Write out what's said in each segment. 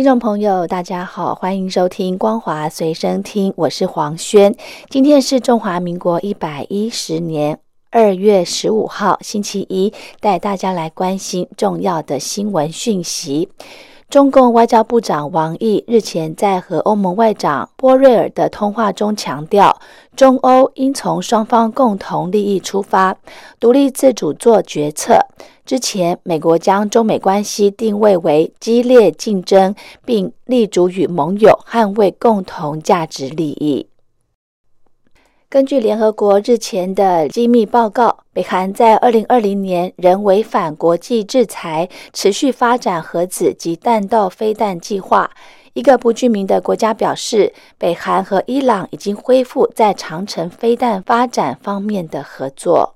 听众朋友，大家好，欢迎收听《光华随身听》，我是黄轩。今天是中华民国一百一十年二月十五号，星期一，带大家来关心重要的新闻讯息。中共外交部长王毅日前在和欧盟外长波瑞尔的通话中强调，中欧应从双方共同利益出发，独立自主做决策。之前，美国将中美关系定位为激烈竞争，并立足与盟友捍卫共同价值利益。根据联合国日前的机密报告，北韩在二零二零年仍违反国际制裁，持续发展核子及弹道飞弹计划。一个不具名的国家表示，北韩和伊朗已经恢复在长城飞弹发展方面的合作。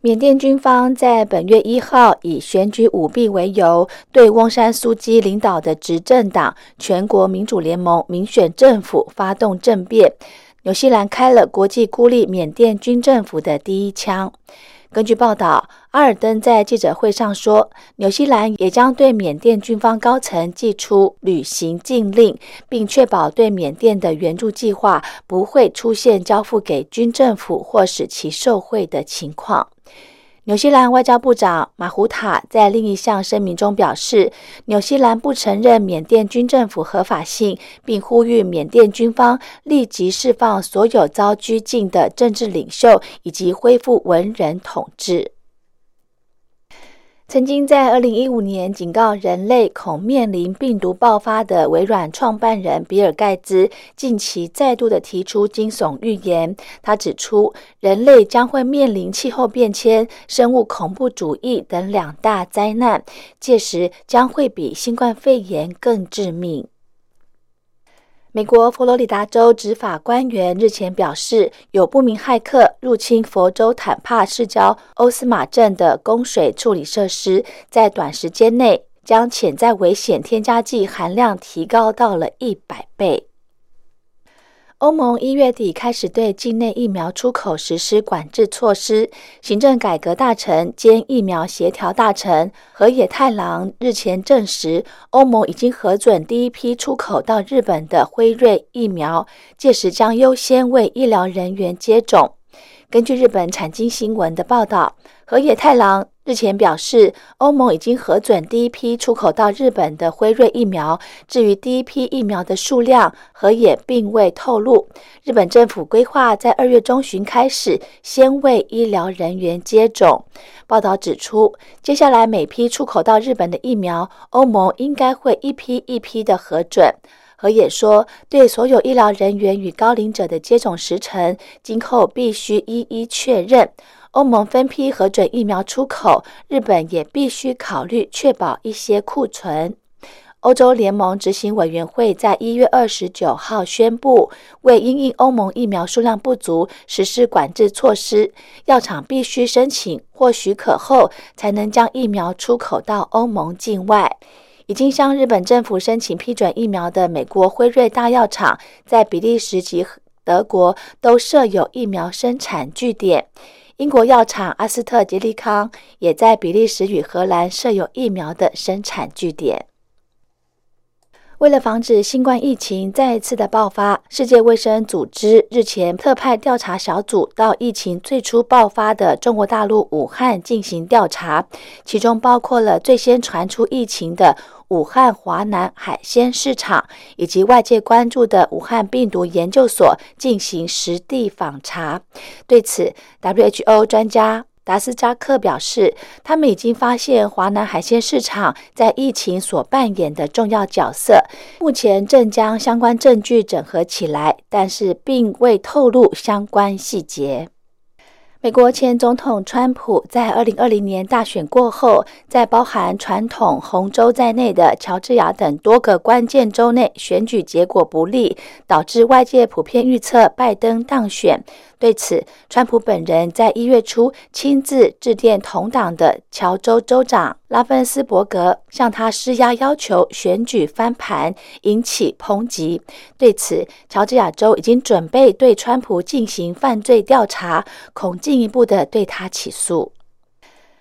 缅甸军方在本月一号以选举舞弊为由，对翁山苏基领导的执政党全国民主联盟民选政府发动政变。纽西兰开了国际孤立缅甸军政府的第一枪。根据报道，阿尔登在记者会上说，纽西兰也将对缅甸军方高层寄出旅行禁令，并确保对缅甸的援助计划不会出现交付给军政府或使其受贿的情况。纽西兰外交部长马胡塔在另一项声明中表示，纽西兰不承认缅甸军政府合法性，并呼吁缅甸军方立即释放所有遭拘禁的政治领袖，以及恢复文人统治。曾经在二零一五年警告人类恐面临病毒爆发的微软创办人比尔·盖茨，近期再度的提出惊悚预言。他指出，人类将会面临气候变迁、生物恐怖主义等两大灾难，届时将会比新冠肺炎更致命。美国佛罗里达州执法官员日前表示，有不明骇客入侵佛州坦帕市郊欧斯马镇的供水处理设施，在短时间内将潜在危险添加剂含量提高到了一百倍。欧盟一月底开始对境内疫苗出口实施管制措施。行政改革大臣兼疫苗协调大臣河野太郎日前证实，欧盟已经核准第一批出口到日本的辉瑞疫苗，届时将优先为医疗人员接种。根据日本产经新闻的报道，河野太郎。日前表示，欧盟已经核准第一批出口到日本的辉瑞疫苗。至于第一批疫苗的数量，河野并未透露。日本政府规划在二月中旬开始先为医疗人员接种。报道指出，接下来每批出口到日本的疫苗，欧盟应该会一批一批的核准。河野说，对所有医疗人员与高龄者的接种时程，今后必须一一确认。欧盟分批核准疫苗出口，日本也必须考虑确保一些库存。欧洲联盟执行委员会在一月二十九号宣布，为因应欧盟疫苗数量不足实施管制措施，药厂必须申请或许可后，才能将疫苗出口到欧盟境外。已经向日本政府申请批准疫苗的美国辉瑞大药厂，在比利时及德国都设有疫苗生产据点。英国药厂阿斯特捷利康也在比利时与荷兰设有疫苗的生产据点。为了防止新冠疫情再一次的爆发，世界卫生组织日前特派调查小组到疫情最初爆发的中国大陆武汉进行调查，其中包括了最先传出疫情的武汉华南海鲜市场，以及外界关注的武汉病毒研究所进行实地访查。对此，WHO 专家。达斯扎克表示，他们已经发现华南海鲜市场在疫情所扮演的重要角色，目前正将相关证据整合起来，但是并未透露相关细节。美国前总统川普在二零二零年大选过后，在包含传统红州在内的乔治亚等多个关键州内选举结果不利，导致外界普遍预测拜登当选。对此，川普本人在一月初亲自致电同党的乔州州长拉芬斯伯格，向他施压，要求选举翻盘，引起抨击。对此，乔治亚州已经准备对川普进行犯罪调查，恐进进一步的对他起诉。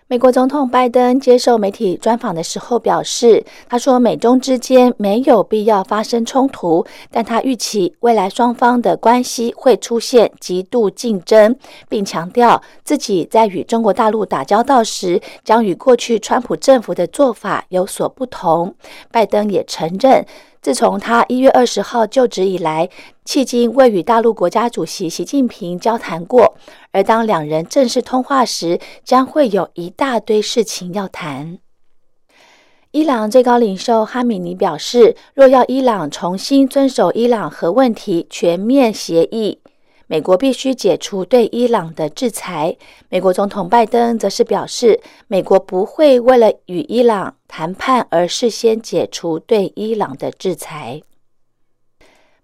美国总统拜登接受媒体专访的时候表示，他说美中之间没有必要发生冲突，但他预期未来双方的关系会出现极度竞争，并强调自己在与中国大陆打交道时将与过去川普政府的做法有所不同。拜登也承认。自从他一月二十号就职以来，迄今未与大陆国家主席习近平交谈过。而当两人正式通话时，将会有一大堆事情要谈。伊朗最高领袖哈米尼表示，若要伊朗重新遵守伊朗核问题全面协议。美国必须解除对伊朗的制裁。美国总统拜登则是表示，美国不会为了与伊朗谈判而事先解除对伊朗的制裁。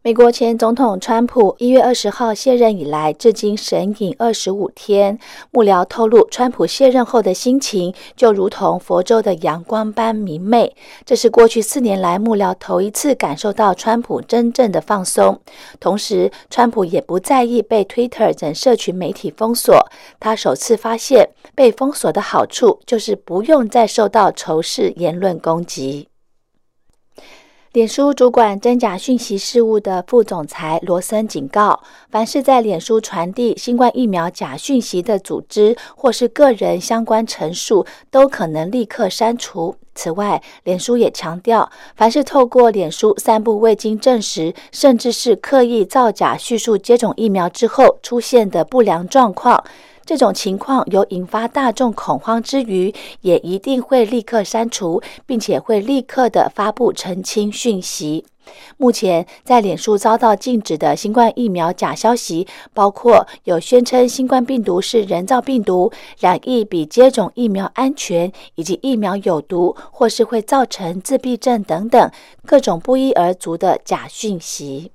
美国前总统川普一月二十号卸任以来，至今神隐二十五天。幕僚透露，川普卸任后的心情就如同佛州的阳光般明媚。这是过去四年来幕僚头一次感受到川普真正的放松。同时，川普也不在意被 Twitter 等社群媒体封锁。他首次发现，被封锁的好处就是不用再受到仇视言论攻击。脸书主管真假讯息事务的副总裁罗森警告：凡是在脸书传递新冠疫苗假讯息的组织或是个人相关陈述，都可能立刻删除。此外，脸书也强调，凡是透过脸书散布未经证实，甚至是刻意造假叙述接种疫苗之后出现的不良状况。这种情况有引发大众恐慌之余，也一定会立刻删除，并且会立刻的发布澄清讯息。目前在脸书遭到禁止的新冠疫苗假消息，包括有宣称新冠病毒是人造病毒、染疫比接种疫苗安全，以及疫苗有毒或是会造成自闭症等等各种不一而足的假讯息。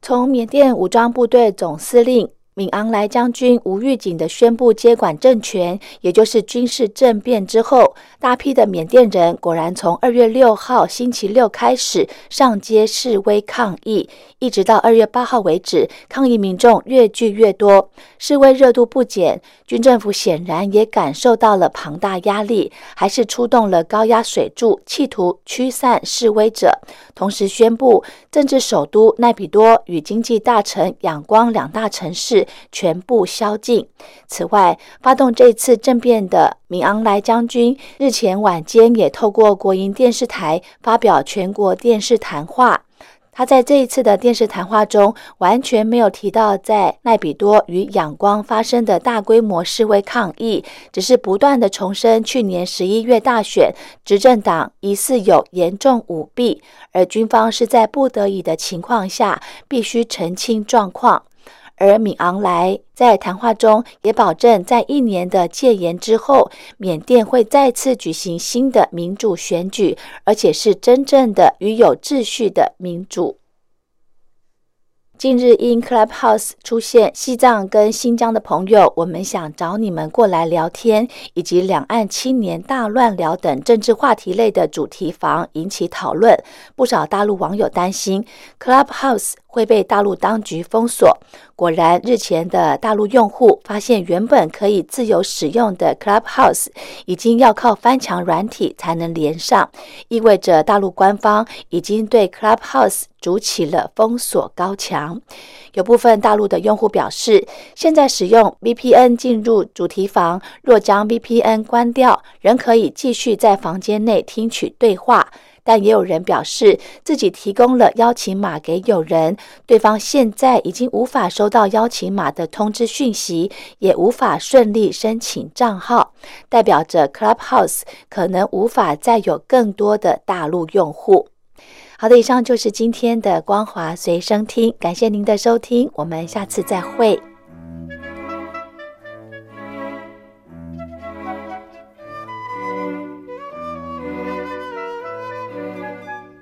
从缅甸武装部队总司令。敏昂莱将军无预警的宣布接管政权，也就是军事政变之后，大批的缅甸人果然从二月六号星期六开始上街示威抗议，一直到二月八号为止，抗议民众越聚越多，示威热度不减。军政府显然也感受到了庞大压力，还是出动了高压水柱，企图驱散示威者，同时宣布政治首都奈比多与经济大城仰光两大城市。全部宵禁。此外，发动这次政变的敏昂莱将军日前晚间也透过国营电视台发表全国电视谈话。他在这一次的电视谈话中完全没有提到在奈比多与仰光发生的大规模示威抗议，只是不断的重申去年十一月大选执政党疑似有严重舞弊，而军方是在不得已的情况下必须澄清状况。而敏昂莱在谈话中也保证，在一年的戒严之后，缅甸会再次举行新的民主选举，而且是真正的与有秩序的民主。近日因 Clubhouse 出现西藏跟新疆的朋友，我们想找你们过来聊天，以及两岸青年大乱聊等政治话题类的主题房引起讨论。不少大陆网友担心 Clubhouse 会被大陆当局封锁。果然，日前的大陆用户发现，原本可以自由使用的 Clubhouse 已经要靠翻墙软体才能连上，意味着大陆官方已经对 Clubhouse 筑起了封锁高墙。有部分大陆的用户表示，现在使用 VPN 进入主题房，若将 VPN 关掉，仍可以继续在房间内听取对话。但也有人表示，自己提供了邀请码给友人，对方现在已经无法收到邀请码的通知讯息，也无法顺利申请账号，代表着 Clubhouse 可能无法再有更多的大陆用户。好的，以上就是今天的光华随身听，感谢您的收听，我们下次再会。